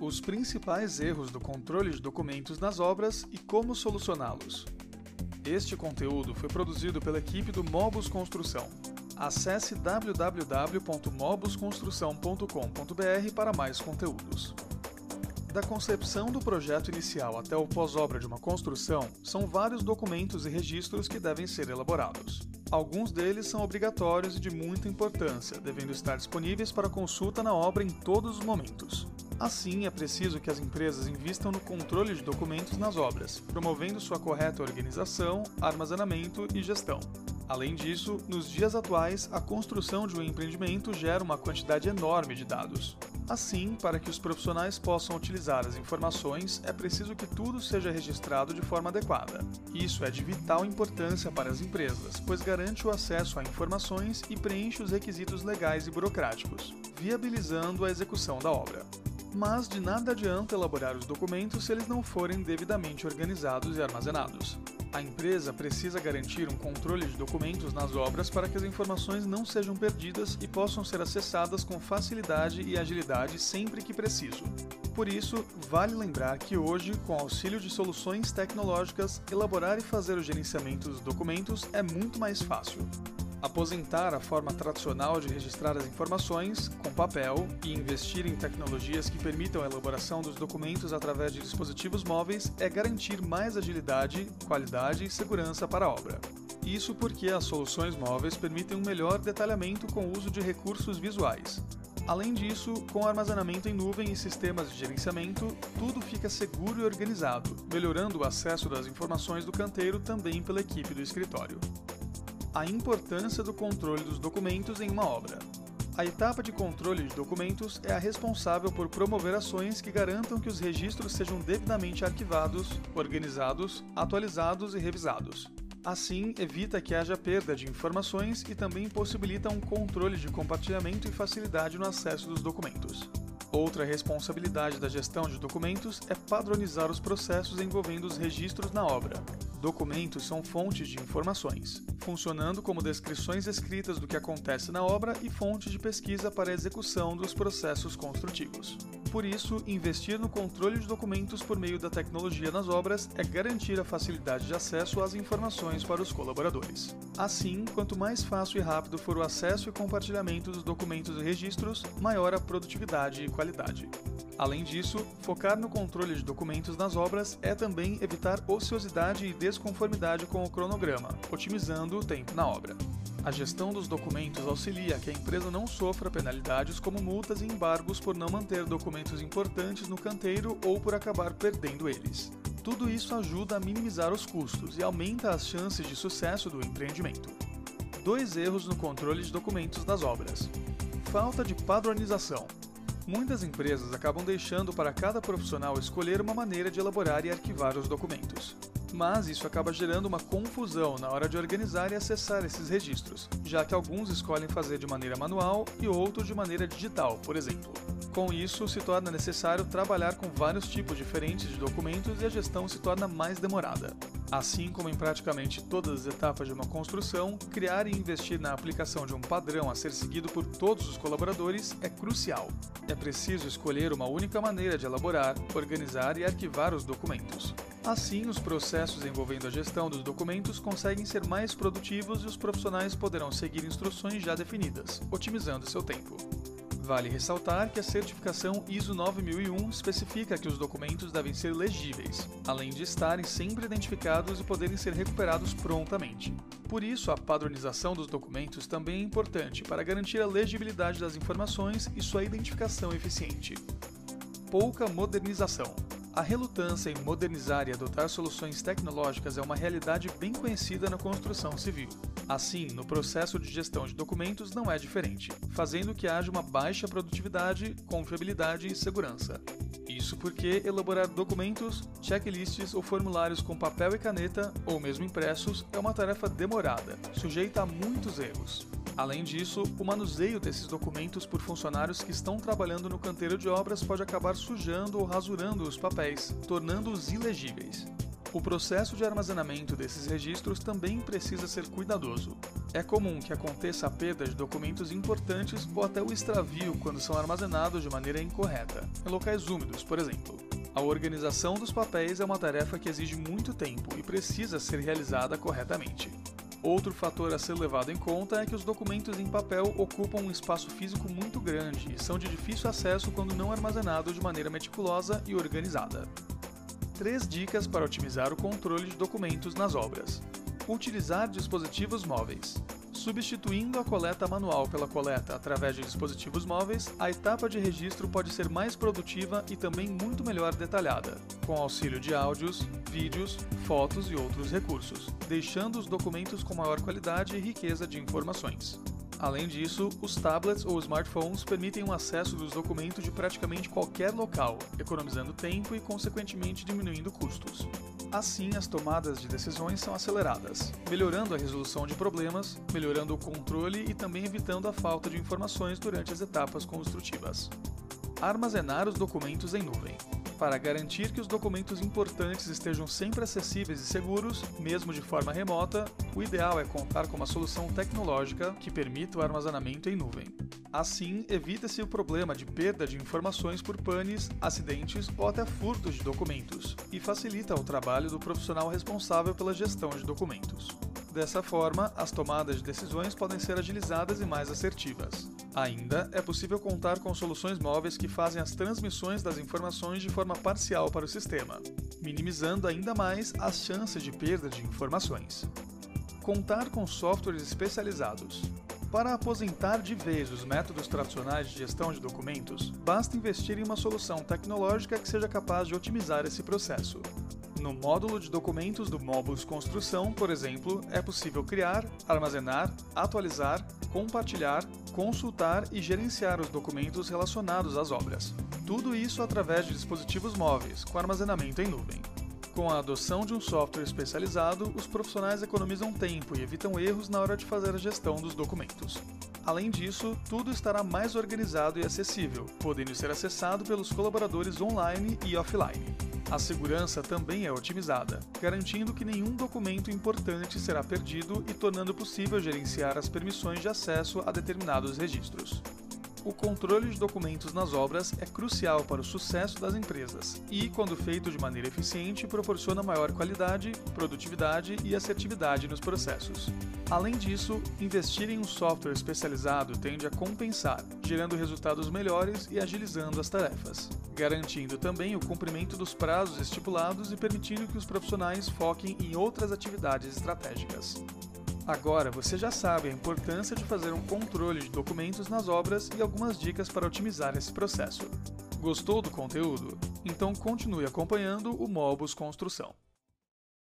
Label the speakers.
Speaker 1: os principais erros do controle de documentos nas obras e como solucioná-los. Este conteúdo foi produzido pela equipe do Mobus Construção. Acesse www.mobusconstrução.com.br para mais conteúdos. Da concepção do projeto inicial até o pós-obra de uma construção, são vários documentos e registros que devem ser elaborados. Alguns deles são obrigatórios e de muita importância, devendo estar disponíveis para consulta na obra em todos os momentos. Assim, é preciso que as empresas invistam no controle de documentos nas obras, promovendo sua correta organização, armazenamento e gestão. Além disso, nos dias atuais, a construção de um empreendimento gera uma quantidade enorme de dados. Assim, para que os profissionais possam utilizar as informações, é preciso que tudo seja registrado de forma adequada. Isso é de vital importância para as empresas, pois garante o acesso a informações e preenche os requisitos legais e burocráticos, viabilizando a execução da obra. Mas de nada adianta elaborar os documentos se eles não forem devidamente organizados e armazenados. A empresa precisa garantir um controle de documentos nas obras para que as informações não sejam perdidas e possam ser acessadas com facilidade e agilidade sempre que preciso. Por isso, vale lembrar que hoje, com auxílio de soluções tecnológicas, elaborar e fazer o gerenciamento dos documentos é muito mais fácil. Aposentar a forma tradicional de registrar as informações, com papel, e investir em tecnologias que permitam a elaboração dos documentos através de dispositivos móveis é garantir mais agilidade, qualidade e segurança para a obra. Isso porque as soluções móveis permitem um melhor detalhamento com o uso de recursos visuais. Além disso, com armazenamento em nuvem e sistemas de gerenciamento, tudo fica seguro e organizado, melhorando o acesso das informações do canteiro também pela equipe do escritório a importância do controle dos documentos em uma obra. A etapa de controle de documentos é a responsável por promover ações que garantam que os registros sejam devidamente arquivados, organizados, atualizados e revisados. Assim, evita que haja perda de informações e também possibilita um controle de compartilhamento e facilidade no acesso dos documentos. Outra responsabilidade da gestão de documentos é padronizar os processos envolvendo os registros na obra. Documentos são fontes de informações, funcionando como descrições escritas do que acontece na obra e fonte de pesquisa para a execução dos processos construtivos. Por isso, investir no controle de documentos por meio da tecnologia nas obras é garantir a facilidade de acesso às informações para os colaboradores. Assim, quanto mais fácil e rápido for o acesso e compartilhamento dos documentos e registros, maior a produtividade e qualidade. Além disso, focar no controle de documentos nas obras é também evitar ociosidade e desconformidade com o cronograma, otimizando o tempo na obra. A gestão dos documentos auxilia que a empresa não sofra penalidades como multas e embargos por não manter documentos importantes no canteiro ou por acabar perdendo eles. Tudo isso ajuda a minimizar os custos e aumenta as chances de sucesso do empreendimento. Dois erros no controle de documentos das obras: falta de padronização. Muitas empresas acabam deixando para cada profissional escolher uma maneira de elaborar e arquivar os documentos. Mas isso acaba gerando uma confusão na hora de organizar e acessar esses registros, já que alguns escolhem fazer de maneira manual e outros de maneira digital, por exemplo. Com isso, se torna necessário trabalhar com vários tipos diferentes de documentos e a gestão se torna mais demorada. Assim como em praticamente todas as etapas de uma construção, criar e investir na aplicação de um padrão a ser seguido por todos os colaboradores é crucial. É preciso escolher uma única maneira de elaborar, organizar e arquivar os documentos. Assim, os processos envolvendo a gestão dos documentos conseguem ser mais produtivos e os profissionais poderão seguir instruções já definidas, otimizando seu tempo. Vale ressaltar que a certificação ISO 9001 especifica que os documentos devem ser legíveis, além de estarem sempre identificados e poderem ser recuperados prontamente. Por isso, a padronização dos documentos também é importante para garantir a legibilidade das informações e sua identificação eficiente. Pouca modernização. A relutância em modernizar e adotar soluções tecnológicas é uma realidade bem conhecida na construção civil. Assim, no processo de gestão de documentos não é diferente, fazendo que haja uma baixa produtividade, confiabilidade e segurança. Isso porque elaborar documentos, checklists ou formulários com papel e caneta, ou mesmo impressos, é uma tarefa demorada, sujeita a muitos erros. Além disso, o manuseio desses documentos por funcionários que estão trabalhando no canteiro de obras pode acabar sujando ou rasurando os papéis, tornando-os ilegíveis. O processo de armazenamento desses registros também precisa ser cuidadoso. É comum que aconteça a perda de documentos importantes ou até o extravio quando são armazenados de maneira incorreta, em locais úmidos, por exemplo. A organização dos papéis é uma tarefa que exige muito tempo e precisa ser realizada corretamente. Outro fator a ser levado em conta é que os documentos em papel ocupam um espaço físico muito grande e são de difícil acesso quando não armazenados de maneira meticulosa e organizada. Três dicas para otimizar o controle de documentos nas obras. Utilizar dispositivos móveis. Substituindo a coleta manual pela coleta através de dispositivos móveis, a etapa de registro pode ser mais produtiva e também muito melhor detalhada, com auxílio de áudios, vídeos, fotos e outros recursos, deixando os documentos com maior qualidade e riqueza de informações. Além disso, os tablets ou smartphones permitem o acesso dos documentos de praticamente qualquer local, economizando tempo e, consequentemente, diminuindo custos. Assim, as tomadas de decisões são aceleradas, melhorando a resolução de problemas, melhorando o controle e também evitando a falta de informações durante as etapas construtivas. Armazenar os documentos em nuvem. Para garantir que os documentos importantes estejam sempre acessíveis e seguros, mesmo de forma remota, o ideal é contar com uma solução tecnológica que permita o armazenamento em nuvem. Assim, evita-se o problema de perda de informações por panes, acidentes ou até furtos de documentos, e facilita o trabalho do profissional responsável pela gestão de documentos. Dessa forma, as tomadas de decisões podem ser agilizadas e mais assertivas. Ainda é possível contar com soluções móveis que fazem as transmissões das informações de forma parcial para o sistema, minimizando ainda mais as chances de perda de informações. Contar com softwares especializados. Para aposentar de vez os métodos tradicionais de gestão de documentos, basta investir em uma solução tecnológica que seja capaz de otimizar esse processo. No módulo de documentos do Mobus Construção, por exemplo, é possível criar, armazenar, atualizar, compartilhar, consultar e gerenciar os documentos relacionados às obras. Tudo isso através de dispositivos móveis, com armazenamento em nuvem. Com a adoção de um software especializado, os profissionais economizam tempo e evitam erros na hora de fazer a gestão dos documentos. Além disso, tudo estará mais organizado e acessível, podendo ser acessado pelos colaboradores online e offline. A segurança também é otimizada, garantindo que nenhum documento importante será perdido e tornando possível gerenciar as permissões de acesso a determinados registros. O controle de documentos nas obras é crucial para o sucesso das empresas e, quando feito de maneira eficiente, proporciona maior qualidade, produtividade e assertividade nos processos. Além disso, investir em um software especializado tende a compensar, gerando resultados melhores e agilizando as tarefas, garantindo também o cumprimento dos prazos estipulados e permitindo que os profissionais foquem em outras atividades estratégicas. Agora você já sabe a importância de fazer um controle de documentos nas obras e algumas dicas para otimizar esse processo. Gostou do conteúdo? Então continue acompanhando o Mobus Construção.